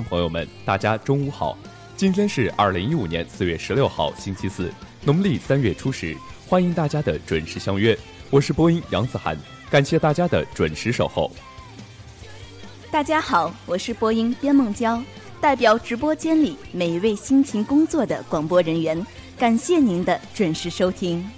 朋友们，大家中午好！今天是二零一五年四月十六号，星期四，农历三月初十，欢迎大家的准时相约。我是播音杨子涵，感谢大家的准时守候。大家好，我是播音边梦娇，代表直播间里每一位辛勤工作的广播人员，感谢您的准时收听。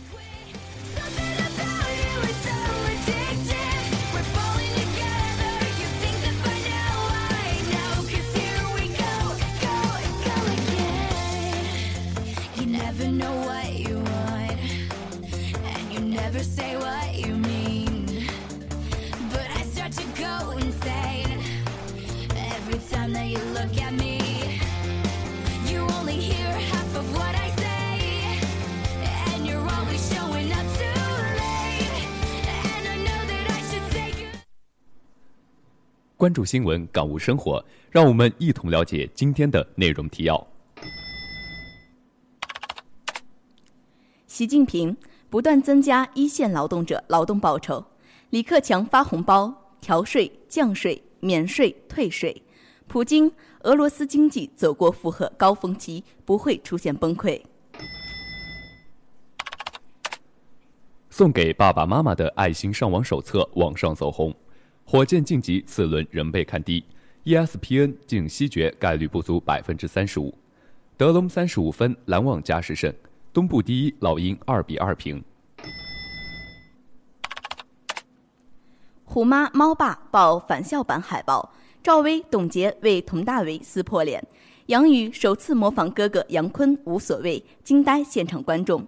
关注新闻，感悟生活，让我们一同了解今天的内容提要。习近平不断增加一线劳动者劳动报酬，李克强发红包、调税、降税、免税、退税。普京，俄罗斯经济走过负荷高峰期，不会出现崩溃。送给爸爸妈妈的爱心上网手册网上走红。火箭晋级次轮仍被看低，ESPN 竟西决概率不足百分之三十五。德隆三十五分，篮网加时胜。东部第一老鹰二比二平。虎妈猫爸爆返校版海报，赵薇、董洁为佟大为撕破脸，杨宇首次模仿哥哥杨坤无所谓，惊呆现场观众。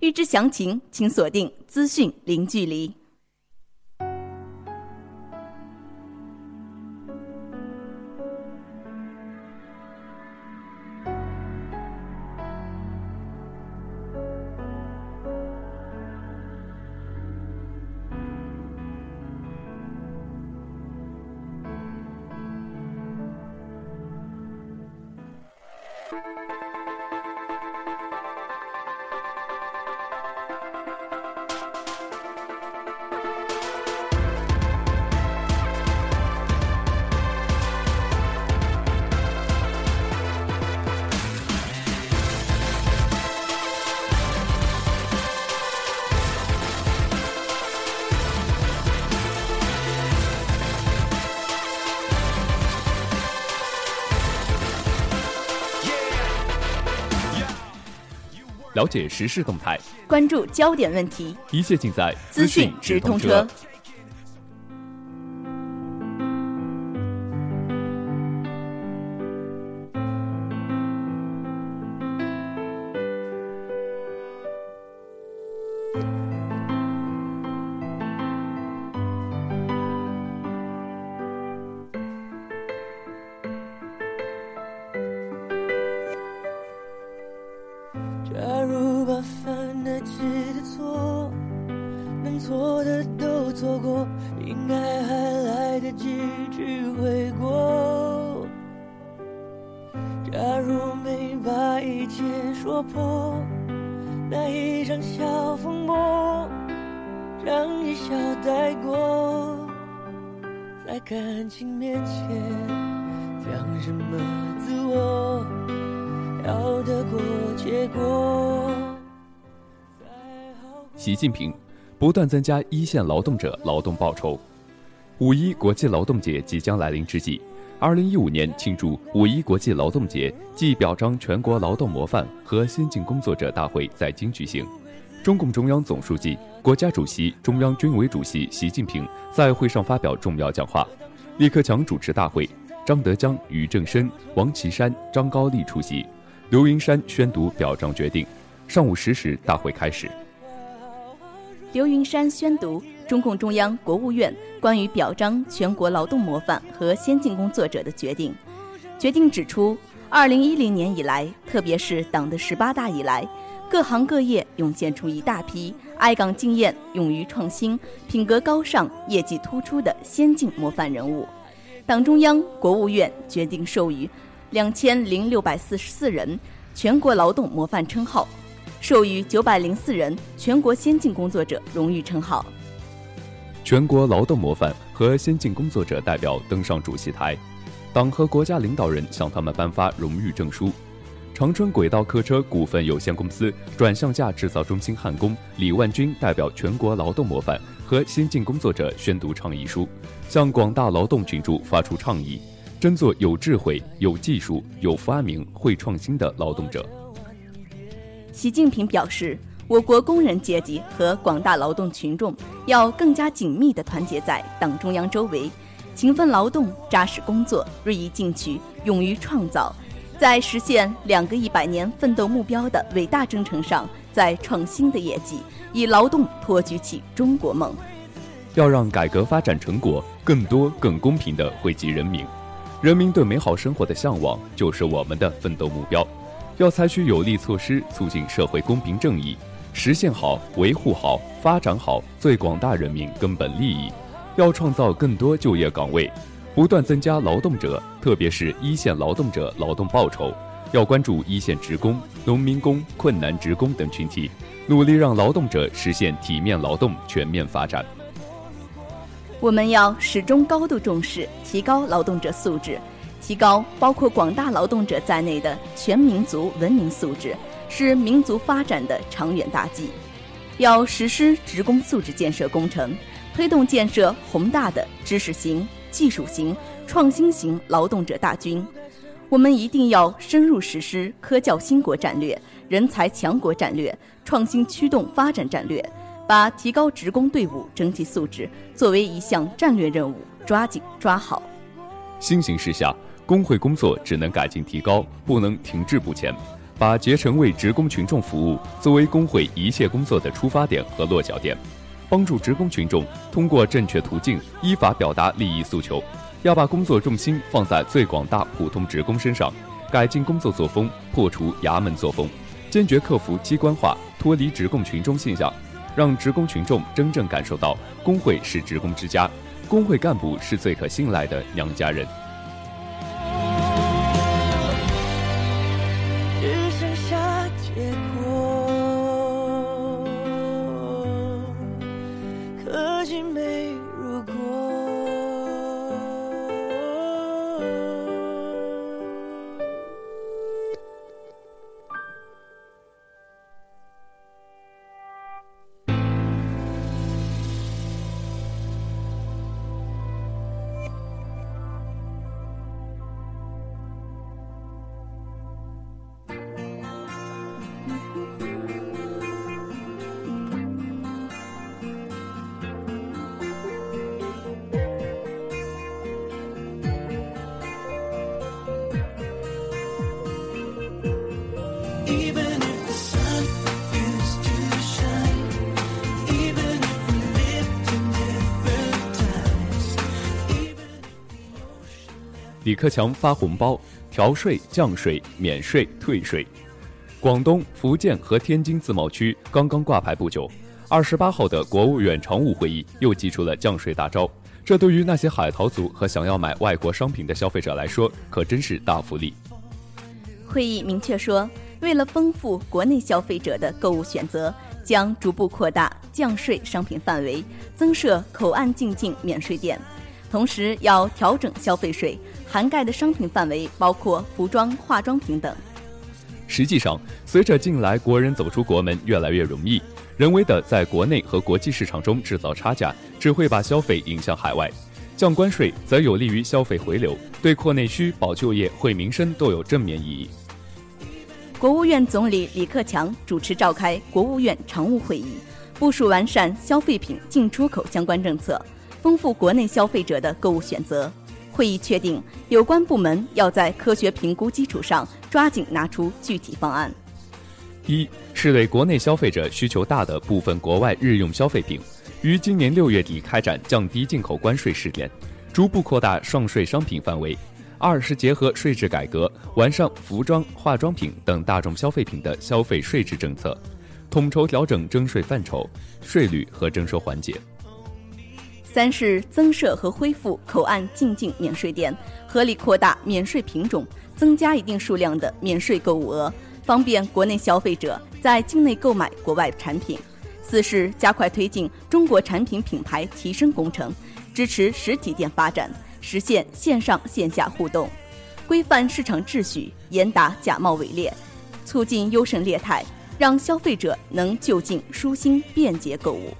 欲知详情，请锁定资讯零距离。了解时事动态，关注焦点问题，一切尽在资讯直通车。习近平不断增加一线劳动者劳动报酬。五一国际劳动节即将来临之际，二零一五年庆祝五一国际劳动节暨表彰全国劳动模范和先进工作者大会在京举行。中共中央总书记、国家主席、中央军委主席习近平在会上发表重要讲话。李克强主持大会，张德江、俞正声、王岐山、张高丽出席。刘云山宣读表彰决定。上午十时，大会开始。刘云山宣读中共中央、国务院关于表彰全国劳动模范和先进工作者的决定。决定指出，二零一零年以来，特别是党的十八大以来，各行各业涌现出一大批爱岗敬业、勇于创新、品格高尚、业绩突出的先进模范人物。党中央、国务院决定授予两千零六百四十四人全国劳动模范称号。授予九百零四人全国先进工作者荣誉称号。全国劳动模范和先进工作者代表登上主席台，党和国家领导人向他们颁发荣誉证书。长春轨道客车股份有限公司转向架制造中心焊工李万军代表全国劳动模范和先进工作者宣读倡议书，向广大劳动群众发出倡议，争做有智慧、有技术、有发明、会创新的劳动者。习近平表示，我国工人阶级和广大劳动群众要更加紧密地团结在党中央周围，勤奋劳动、扎实工作、锐意进取、勇于创造，在实现两个一百年奋斗目标的伟大征程上，在创新的业绩，以劳动托举起中国梦。要让改革发展成果更多、更公平地惠及人民，人民对美好生活的向往就是我们的奋斗目标。要采取有力措施，促进社会公平正义，实现好、维护好、发展好最广大人民根本利益。要创造更多就业岗位，不断增加劳动者，特别是一线劳动者劳动报酬。要关注一线职工、农民工、困难职工等群体，努力让劳动者实现体面劳动全面发展。我们要始终高度重视，提高劳动者素质。提高包括广大劳动者在内的全民族文明素质，是民族发展的长远大计。要实施职工素质建设工程，推动建设宏大的知识型、技术型、创新型劳动者大军。我们一定要深入实施科教兴国战略、人才强国战略、创新驱动发展战略，把提高职工队伍整体素质作为一项战略任务，抓紧抓好。新形势下。工会工作只能改进提高，不能停滞不前。把竭诚为职工群众服务作为工会一切工作的出发点和落脚点，帮助职工群众通过正确途径依法表达利益诉求。要把工作重心放在最广大普通职工身上，改进工作作风，破除衙门作风，坚决克服机关化，脱离职工群众现象，让职工群众真正感受到工会是职工之家，工会干部是最可信赖的娘家人。克强发红包，调税、降税、免税、退税。广东、福建和天津自贸区刚刚挂牌不久，二十八号的国务院常务会议又祭出了降税大招。这对于那些海淘族和想要买外国商品的消费者来说，可真是大福利。会议明确说，为了丰富国内消费者的购物选择，将逐步扩大降税商品范围，增设口岸进境免税店，同时要调整消费税涵盖的商品范围，包括服装、化妆品等。实际上，随着近来国人走出国门越来越容易，人为的在国内和国际市场中制造差价，只会把消费引向海外。降关税则有利于消费回流，对扩内需、保就业、惠民生都有正面意义。国务院总理李克强主持召开国务院常务会议，部署完善消费品进出口相关政策，丰富国内消费者的购物选择。会议确定，有关部门要在科学评估基础上，抓紧拿出具体方案。一是对国内消费者需求大的部分国外日用消费品，于今年六月底开展降低进口关税试点，逐步扩大上税商品范围。二是结合税制改革，完善服装、化妆品等大众消费品的消费税制政策，统筹调整征税范畴、税率和征收环节。三是增设和恢复口岸进境免税店，合理扩大免税品种，增加一定数量的免税购物额，方便国内消费者在境内购买国外产品。四是加快推进中国产品品牌提升工程，支持实体店发展，实现线上线下互动，规范市场秩序，严打假冒伪劣，促进优胜劣汰，让消费者能就近、舒心、便捷购物。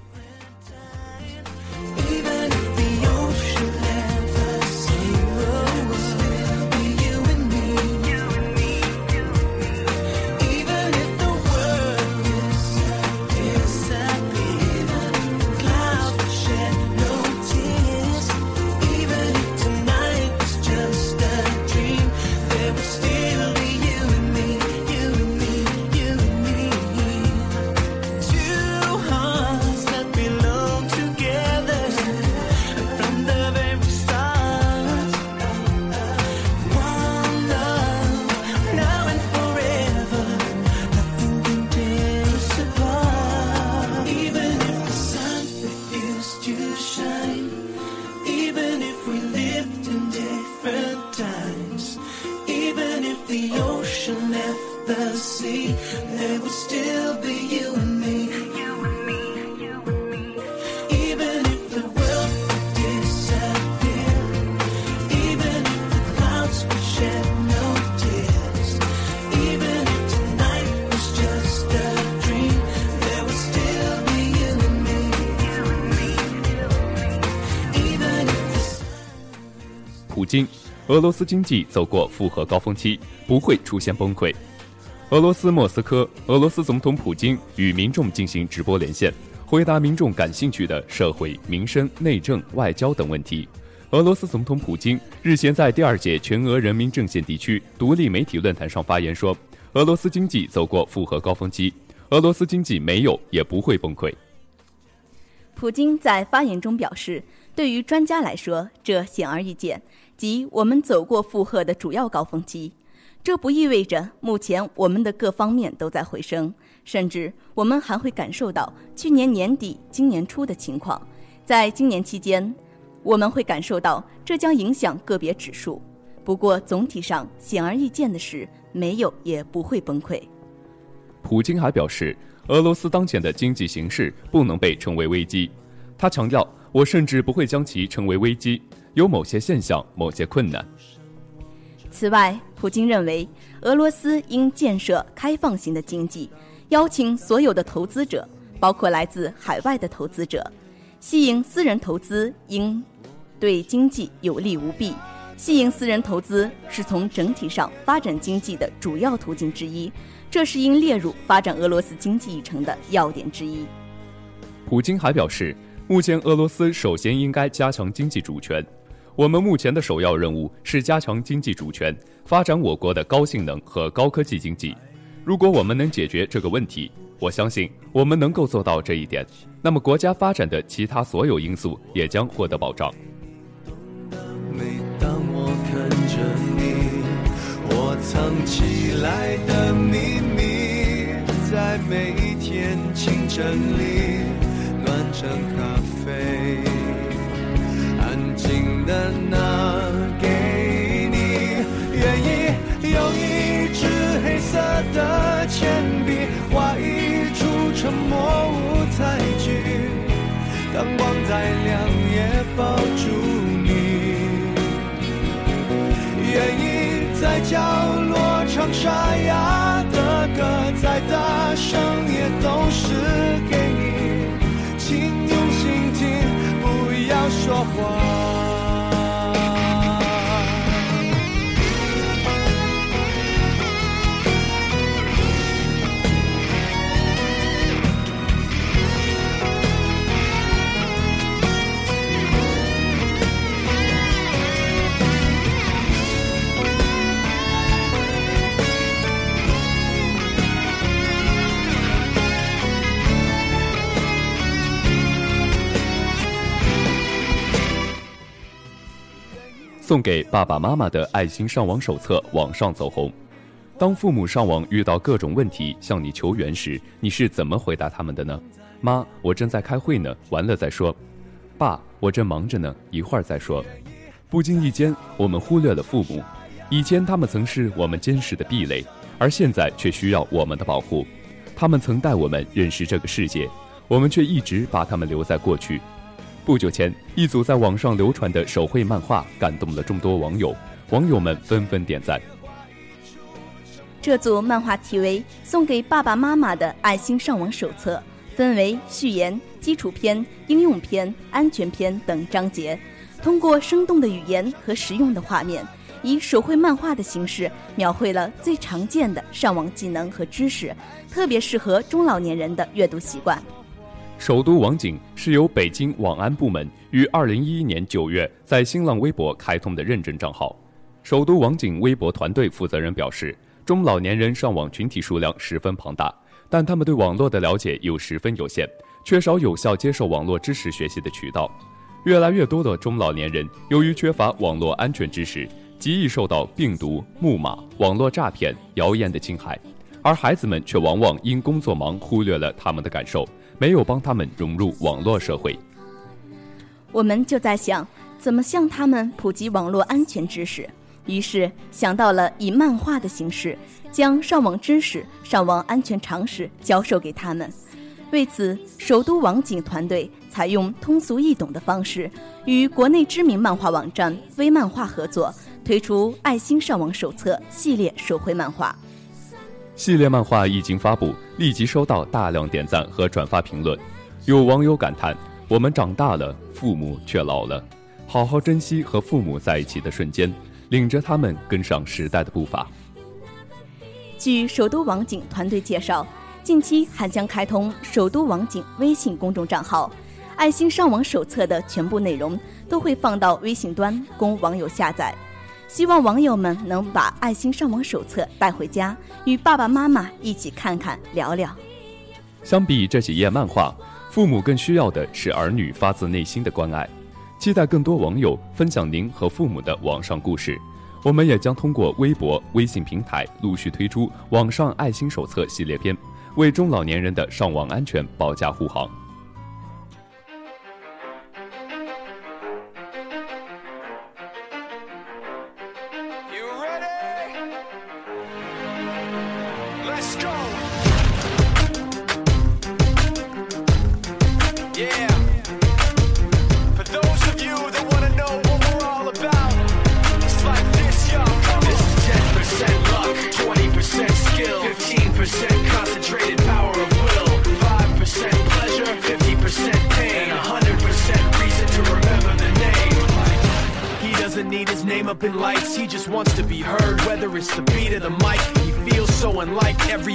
俄罗斯经济走过复合高峰期，不会出现崩溃。俄罗斯莫斯科，俄罗斯总统普京与民众进行直播连线，回答民众感兴趣的社会、民生、内政、外交等问题。俄罗斯总统普京日前在第二届全俄人民阵线地区独立媒体论坛上发言说：“俄罗斯经济走过复合高峰期，俄罗斯经济没有也不会崩溃。”普京在发言中表示，对于专家来说，这显而易见，即我们走过负荷的主要高峰期。这不意味着目前我们的各方面都在回升，甚至我们还会感受到去年年底、今年初的情况。在今年期间，我们会感受到这将影响个别指数。不过总体上，显而易见的是，没有也不会崩溃。普京还表示，俄罗斯当前的经济形势不能被称为危机。他强调，我甚至不会将其称为危机，有某些现象、某些困难。此外，普京认为，俄罗斯应建设开放型的经济，邀请所有的投资者，包括来自海外的投资者，吸引私人投资应对经济有利无弊。吸引私人投资是从整体上发展经济的主要途径之一，这是应列入发展俄罗斯经济议程的要点之一。普京还表示，目前俄罗斯首先应该加强经济主权。我们目前的首要任务是加强经济主权，发展我国的高性能和高科技经济。如果我们能解决这个问题，我相信我们能够做到这一点，那么国家发展的其他所有因素也将获得保障。每当我看着你，我藏起来的秘密，在每一天清晨里成咖啡，安静的拿给你。愿意用一支黑色的铅笔，画一出沉默舞台剧，当光再亮也抱住你。愿意在角落唱沙哑说话。送给爸爸妈妈的爱心上网手册网上走红。当父母上网遇到各种问题向你求援时，你是怎么回答他们的呢？妈，我正在开会呢，完了再说。爸，我正忙着呢，一会儿再说。不经意间，我们忽略了父母。以前他们曾是我们坚实的壁垒，而现在却需要我们的保护。他们曾带我们认识这个世界，我们却一直把他们留在过去。不久前，一组在网上流传的手绘漫画感动了众多网友，网友们纷纷点赞。这组漫画题为《送给爸爸妈妈的爱心上网手册》，分为序言、基础篇、应用篇、安全篇等章节，通过生动的语言和实用的画面，以手绘漫画的形式描绘了最常见的上网技能和知识，特别适合中老年人的阅读习惯。首都网警是由北京网安部门于二零一一年九月在新浪微博开通的认证账号。首都网警微博团队负责人表示，中老年人上网群体数量十分庞大，但他们对网络的了解又十分有限，缺少有效接受网络知识学习的渠道。越来越多的中老年人由于缺乏网络安全知识，极易受到病毒、木马、网络诈骗、谣言的侵害，而孩子们却往往因工作忙忽略了他们的感受。没有帮他们融入网络社会，我们就在想，怎么向他们普及网络安全知识？于是想到了以漫画的形式，将上网知识、上网安全常识教授给他们。为此，首都网警团队采用通俗易懂的方式，与国内知名漫画网站微漫画合作，推出《爱心上网手册》系列手绘漫画。系列漫画一经发布，立即收到大量点赞和转发评论。有网友感叹：“我们长大了，父母却老了，好好珍惜和父母在一起的瞬间，领着他们跟上时代的步伐。”据首都网警团队介绍，近期还将开通首都网警微信公众账号，《爱心上网手册》的全部内容都会放到微信端供网友下载。希望网友们能把《爱心上网手册》带回家，与爸爸妈妈一起看看、聊聊。相比这几页漫画，父母更需要的是儿女发自内心的关爱。期待更多网友分享您和父母的网上故事。我们也将通过微博、微信平台陆续推出网上爱心手册系列片，为中老年人的上网安全保驾护航。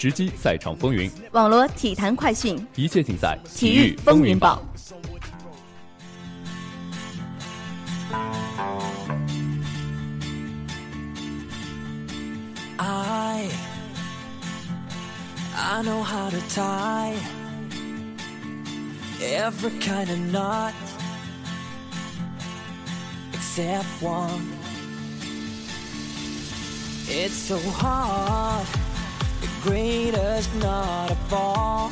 直击赛场风云，网罗体坛快讯，一切尽在体育风云榜。I I know how to tie every kind of knot except one. It's so hard, greatest knot of all,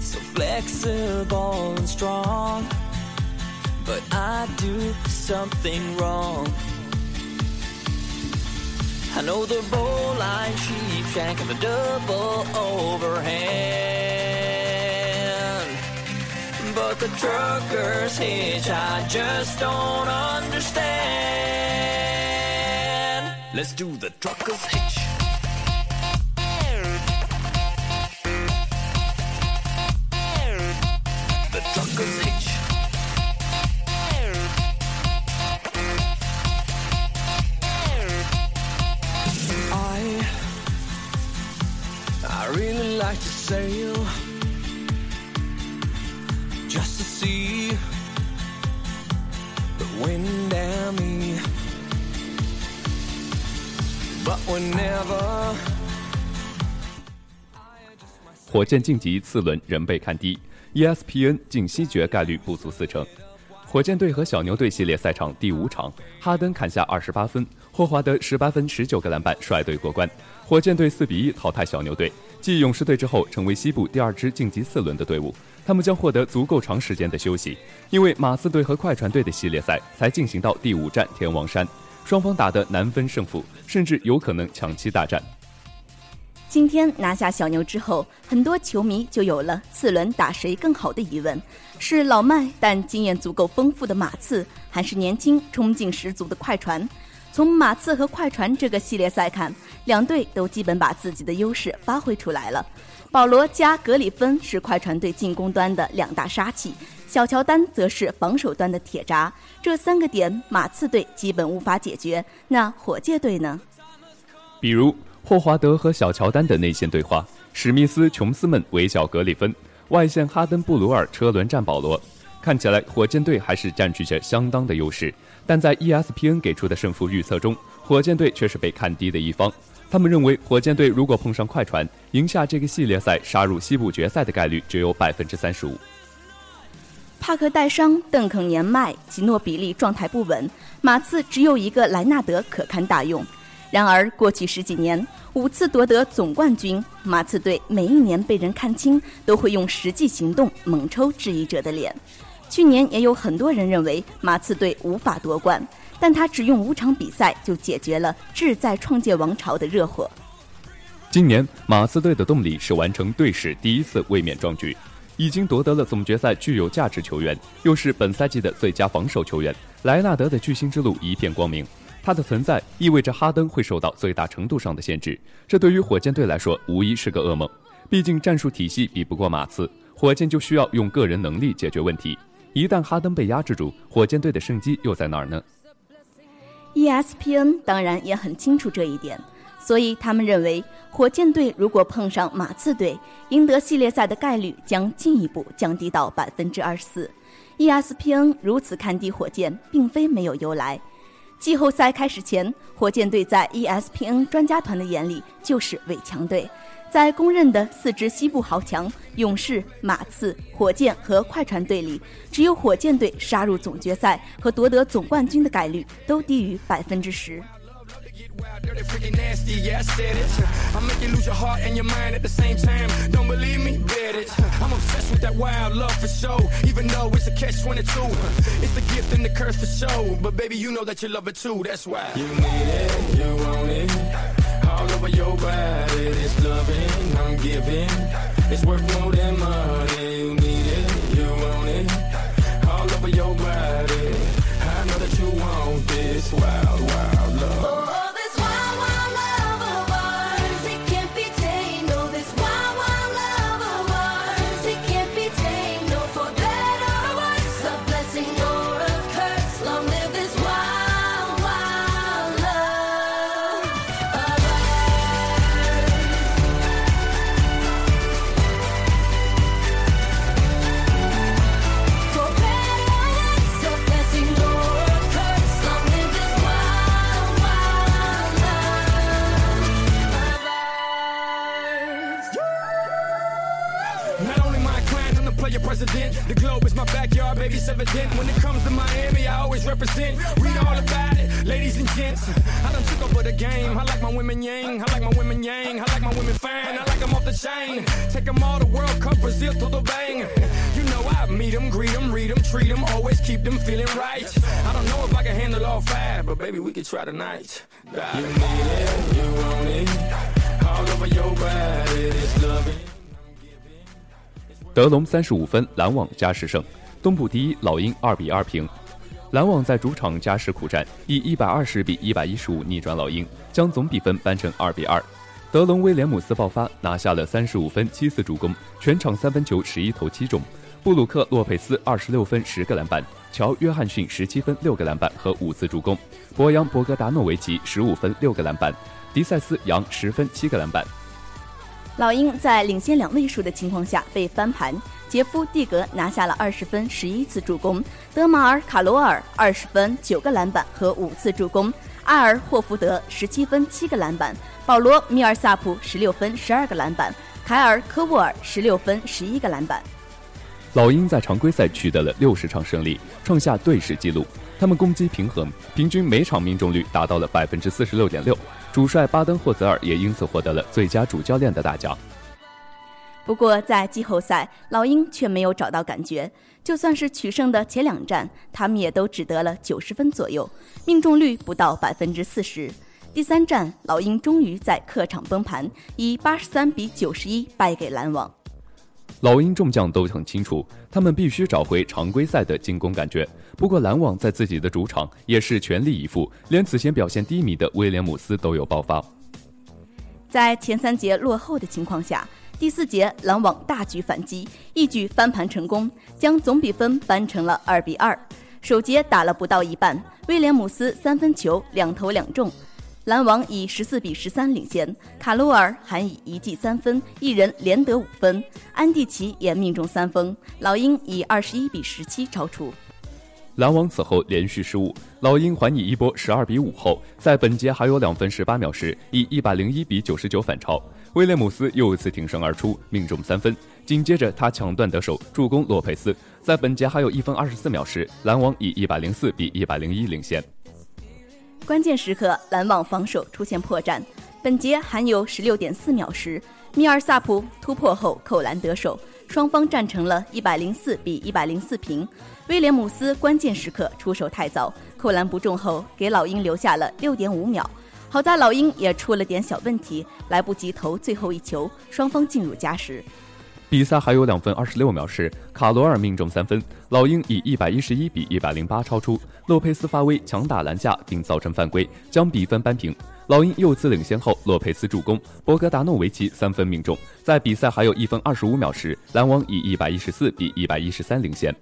so flexible and strong. But I do something wrong. I know the bowline sheep shank and the double overhand. But the trucker's hitch I just don't understand. Let's do the trucker's hitch. Sail just to see the wind and me. But whenever 火箭晋级次轮仍被看低，ESPN 进西决概率不足四成。火箭队和小牛队系列赛场第五场，哈登砍下二十八分，霍华德十八分十九个篮板率队过关。火箭队四比一淘汰小牛队，继勇士队之后成为西部第二支晋级四轮的队伍。他们将获得足够长时间的休息，因为马刺队和快船队的系列赛才进行到第五站天王山，双方打得难分胜负，甚至有可能抢七大战。今天拿下小牛之后，很多球迷就有了次轮打谁更好的疑问：是老迈但经验足够丰富的马刺，还是年轻冲劲十足的快船？从马刺和快船这个系列赛看，两队都基本把自己的优势发挥出来了。保罗加格里芬是快船队进攻端的两大杀器，小乔丹则是防守端的铁闸。这三个点，马刺队基本无法解决。那火箭队呢？比如霍华德和小乔丹的内线对话，史密斯、琼斯们围剿格里芬，外线哈登、布鲁尔车轮战保罗。看起来火箭队还是占据着相当的优势，但在 ESPN 给出的胜负预测中，火箭队却是被看低的一方。他们认为火箭队如果碰上快船，赢下这个系列赛，杀入西部决赛的概率只有百分之三十五。帕克带伤，邓肯年迈，吉诺比利状态不稳，马刺只有一个莱纳德可堪大用。然而，过去十几年五次夺得总冠军，马刺队每一年被人看清，都会用实际行动猛抽质疑者的脸。去年也有很多人认为马刺队无法夺冠，但他只用五场比赛就解决了志在创建王朝的热火。今年马刺队的动力是完成队史第一次卫冕壮举，已经夺得了总决赛具有价值球员，又是本赛季的最佳防守球员。莱纳德的巨星之路一片光明。他的存在意味着哈登会受到最大程度上的限制，这对于火箭队来说无疑是个噩梦。毕竟战术体系比不过马刺，火箭就需要用个人能力解决问题。一旦哈登被压制住，火箭队的胜机又在哪儿呢？ESPN 当然也很清楚这一点，所以他们认为火箭队如果碰上马刺队，赢得系列赛的概率将进一步降低到百分之二十四。ESPN 如此看低火箭，并非没有由来。季后赛开始前，火箭队在 ESPN 专家团的眼里就是伪强队。在公认的四支西部豪强——勇士、马刺、火箭和快船队里，只有火箭队杀入总决赛和夺得总冠军的概率都低于百分之十。Over your body, this loving I'm giving. It's worth more than money. You need it, you want it. All over your body. I know that you want this wild, wild president. The globe is my backyard, baby, it's evident. When it comes to Miami, I always represent. Read all about it, ladies and gents. I done took over the game. I like my women yang. I like my women yang. I like my women fine. I like them off the chain. Take them all to World Cup, Brazil to the bang. You know I meet them, greet them, read them, treat them. Always keep them feeling right. I don't know if I can handle all five, but baby, we can try tonight. You need it, you want it. All over your body, this loving. 德隆三十五分，篮网加时胜。东部第一，老鹰二比二平。篮网在主场加时苦战，以一百二十比一百一十五逆转老鹰，将总比分扳成二比二。德隆威廉姆斯爆发，拿下了三十五分、七次助攻，全场三分球十一投七中。布鲁克洛佩斯二十六分、十个篮板；乔约翰逊十七分、六个篮板和五次助攻；博扬博格达诺维奇十五分、六个篮板；迪塞斯杨十分、七个篮板。老鹰在领先两位数的情况下被翻盘，杰夫·蒂格拿下了二十分、十一次助攻；德马尔·卡罗尔二十分、九个篮板和五次助攻；阿尔·霍福德十七分、七个篮板；保罗·米尔萨普十六分、十二个篮板；凯尔·科沃尔十六分、十一个篮板。老鹰在常规赛取得了六十场胜利，创下队史纪录。他们攻击平衡，平均每场命中率达到了百分之四十六点六。主帅巴登霍泽尔也因此获得了最佳主教练的大奖。不过，在季后赛，老鹰却没有找到感觉。就算是取胜的前两战，他们也都只得了九十分左右，命中率不到百分之四十。第三战，老鹰终于在客场崩盘，以八十三比九十一败给篮网。老鹰众将都很清楚，他们必须找回常规赛的进攻感觉。不过，篮网在自己的主场也是全力以赴，连此前表现低迷的威廉姆斯都有爆发。在前三节落后的情况下，第四节篮网大举反击，一举翻盘成功，将总比分扳成了二比二。首节打了不到一半，威廉姆斯三分球两投两中，篮网以十四比十三领先。卡罗尔还以一记三分，一人连得五分，安蒂奇也命中三分，老鹰以二十一比十七超出。篮网此后连续失误，老鹰还以一波十二比五后，在本节还有两分十八秒时，以一百零一比九十九反超。威廉姆斯又一次挺身而出，命中三分。紧接着他抢断得手，助攻洛佩斯。在本节还有一分二十四秒时，篮网以一百零四比一百零一领先。关键时刻，篮网防守出现破绽。本节还有十六点四秒时，米尔萨普突破后扣篮得手，双方战成了一百零四比一百零四平。威廉姆斯关键时刻出手太早，扣篮不中后，给老鹰留下了六点五秒。好在老鹰也出了点小问题，来不及投最后一球，双方进入加时。比赛还有两分二十六秒时，卡罗尔命中三分，老鹰以一百一十一比一百零八超出。洛佩斯发威，强打篮下并造成犯规，将比分扳平。老鹰又次领先后，洛佩斯助攻，博格达诺维奇三分命中。在比赛还有一分二十五秒时，篮网以一百一十四比一百一十三领先。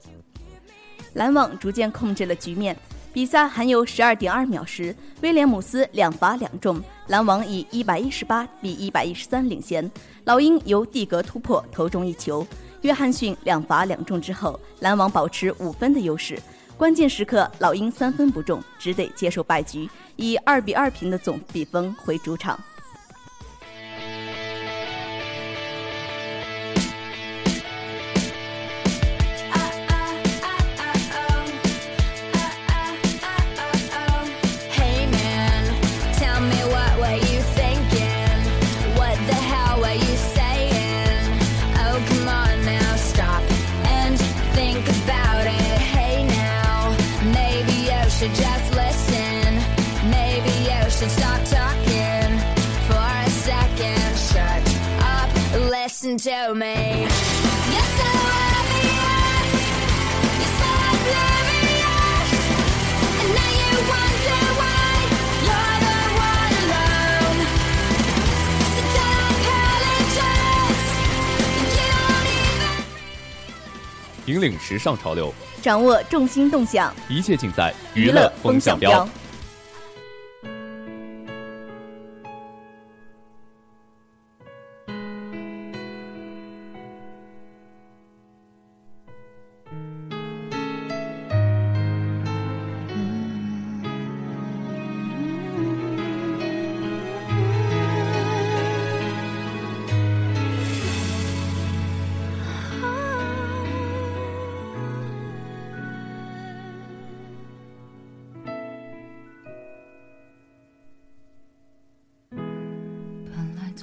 篮网逐渐控制了局面。比赛还有十二点二秒时，威廉姆斯两罚两中，篮网以一百一十八比一百一十三领先。老鹰由蒂格突破投中一球，约翰逊两罚两中之后，篮网保持五分的优势。关键时刻，老鹰三分不中，只得接受败局，以二比二平的总比分回主场。引领时尚潮流，掌握重心动向，一切尽在娱乐风向标。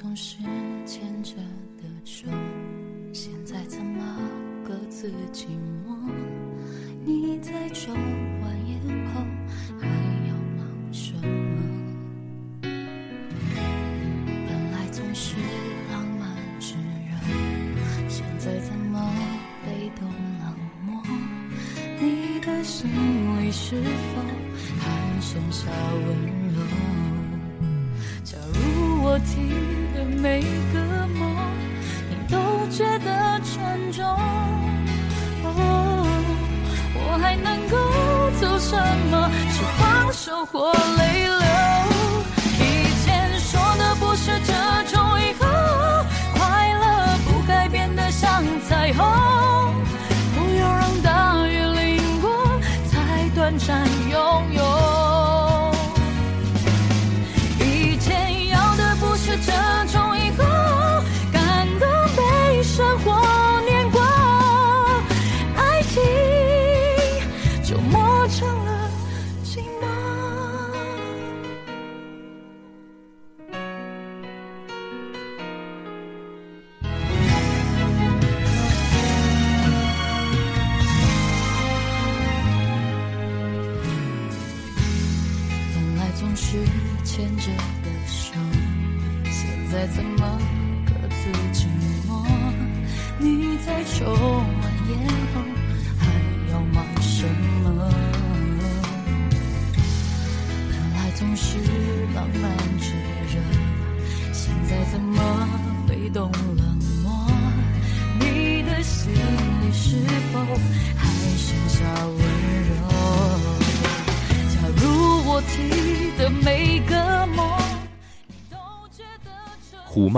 总是牵着的手，现在怎么各自寂寞？你在抽完烟后还要忙什么？本来总是浪漫炙热，现在怎么被动冷漠？你的心里是否还剩下温柔？假如我提每个梦，你都觉得沉重，哦，我还能够做什么？是放手或泪流？以前说的不是这种以后，快乐不该变得像彩虹，不要让大雨淋过才短暂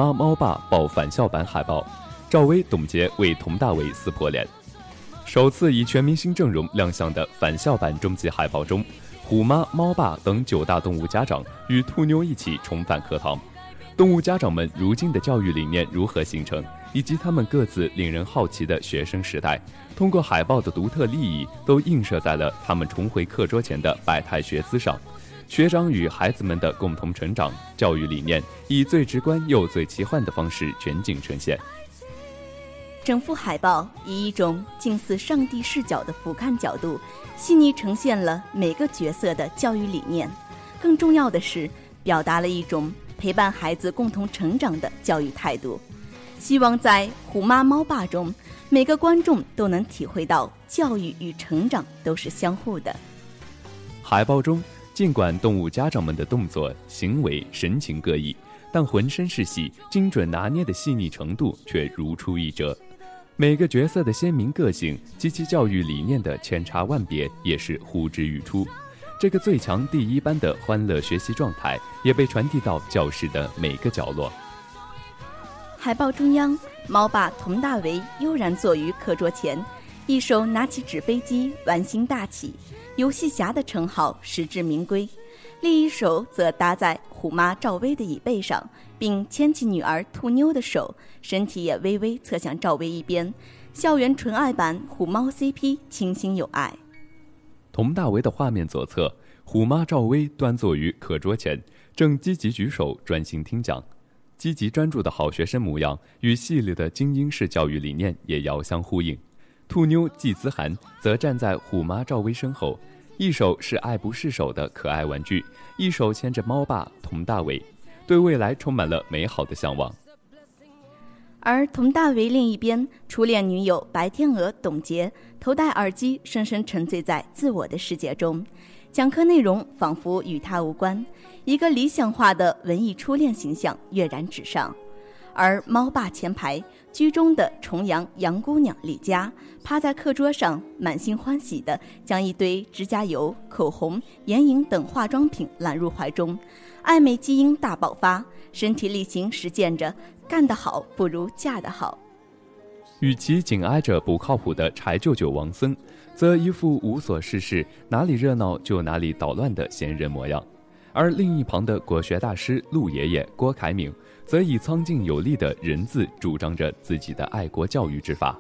妈猫爸爆返校版海报，赵薇、董洁为佟大为撕破脸。首次以全明星阵容亮相的返校版终极海报中，虎妈、猫爸等九大动物家长与兔妞一起重返课堂。动物家长们如今的教育理念如何形成，以及他们各自令人好奇的学生时代，通过海报的独特立意，都映射在了他们重回课桌前的百态学姿上。学长与孩子们的共同成长，教育理念以最直观又最奇幻的方式全景呈现。整幅海报以一种近似上帝视角的俯瞰角度，细腻呈现了每个角色的教育理念。更重要的是，表达了一种陪伴孩子共同成长的教育态度。希望在《虎妈猫爸》中，每个观众都能体会到教育与成长都是相互的。海报中，尽管动物家长们的动作、行为、神情各异，但浑身是戏，精准拿捏的细腻程度却如出一辙。每个角色的鲜明个性及其教育理念的千差万别，也是呼之欲出。这个最强第一班的欢乐学习状态，也被传递到教室的每个角落。海报中央，猫爸佟大为悠然坐于课桌前，一手拿起纸飞机，玩心大起，游戏侠的称号实至名归；另一手则搭在虎妈赵薇的椅背上，并牵起女儿兔妞的手，身体也微微侧向赵薇一边。校园纯爱版虎猫 CP 清新有爱。佟大为的画面左侧，虎妈赵薇端坐于课桌前，正积极举手，专心听讲。积极专注的好学生模样，与系列的精英式教育理念也遥相呼应。兔妞季姿涵则站在虎妈赵薇身后，一手是爱不释手的可爱玩具，一手牵着猫爸佟大为，对未来充满了美好的向往。而佟大为另一边，初恋女友白天鹅董洁头戴耳机，深深沉醉在自我的世界中，讲课内容仿佛与他无关，一个理想化的文艺初恋形象跃然纸上。而猫爸前排居中的重阳杨姑娘李佳，趴在课桌上，满心欢喜地将一堆指甲油、口红、眼影等化妆品揽入怀中，爱美基因大爆发，身体力行实践着“干得好不如嫁得好”。与其紧挨着不靠谱的柴舅舅王森，则一副无所事事、哪里热闹就哪里捣乱的闲人模样；而另一旁的国学大师陆爷爷郭凯敏，则以苍劲有力的人字主张着自己的爱国教育之法。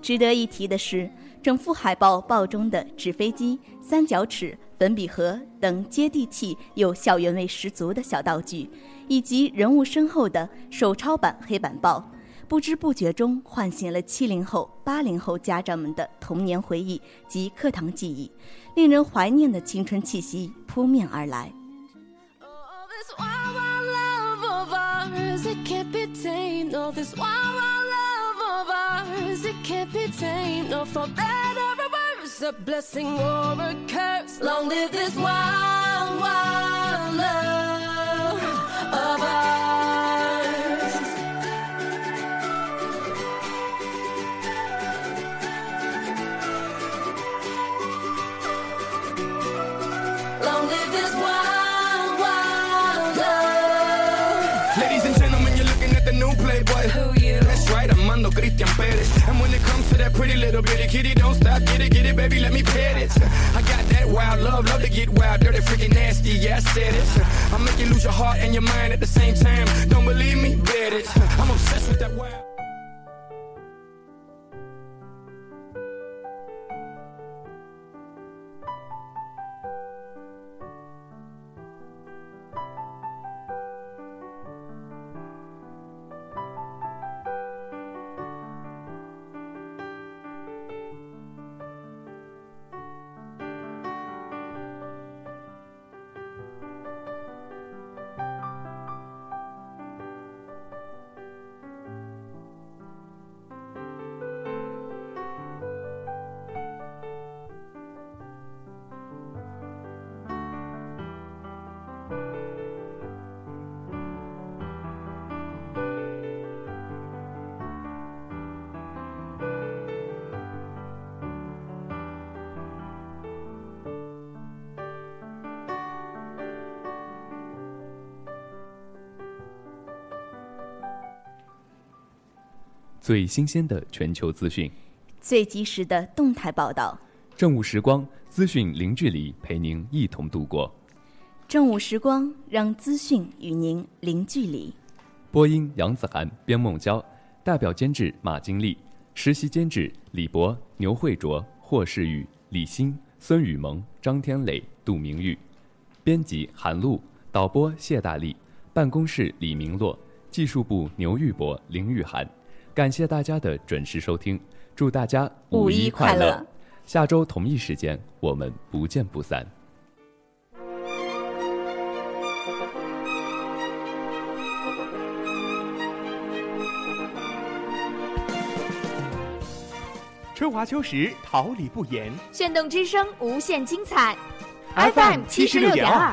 值得一提的是，整幅海报报中的纸飞机、三角尺、粉笔盒等接地气又校园味十足的小道具，以及人物身后的手抄版黑板报，不知不觉中唤醒了七零后、八零后家长们的童年回忆及课堂记忆，令人怀念的青春气息扑面而来。Ours, it can't be tamed. No, this wild, wild love of ours, it can't be tamed. No, for better or worse, a blessing or a curse. Long live this wild, wild love of ours. Christian Perez. And when it comes to that pretty little bitty kitty, don't stop, get it, get it, baby, let me pet it. I got that wild love, love to get wild, dirty, freaking nasty, yeah, I said it. I make you lose your heart and your mind at the same time. Don't believe me? Bet it. I'm obsessed with that wild. 最新鲜的全球资讯，最及时的动态报道，正午时光，资讯零距离，陪您一同度过。正午时光让资讯与您零距离。播音杨子涵、边梦娇，代表监制马金丽，实习监制李博、牛慧卓、霍世宇、李欣、孙雨萌、张天磊、杜明玉，编辑韩露，导播谢大力，办公室李明洛，技术部牛玉博、林玉涵。感谢大家的准时收听，祝大家五一快乐！下周同一时间，我们不见不散。春华秋实，桃李不言。炫动之声，无限精彩。FM 七十六点二。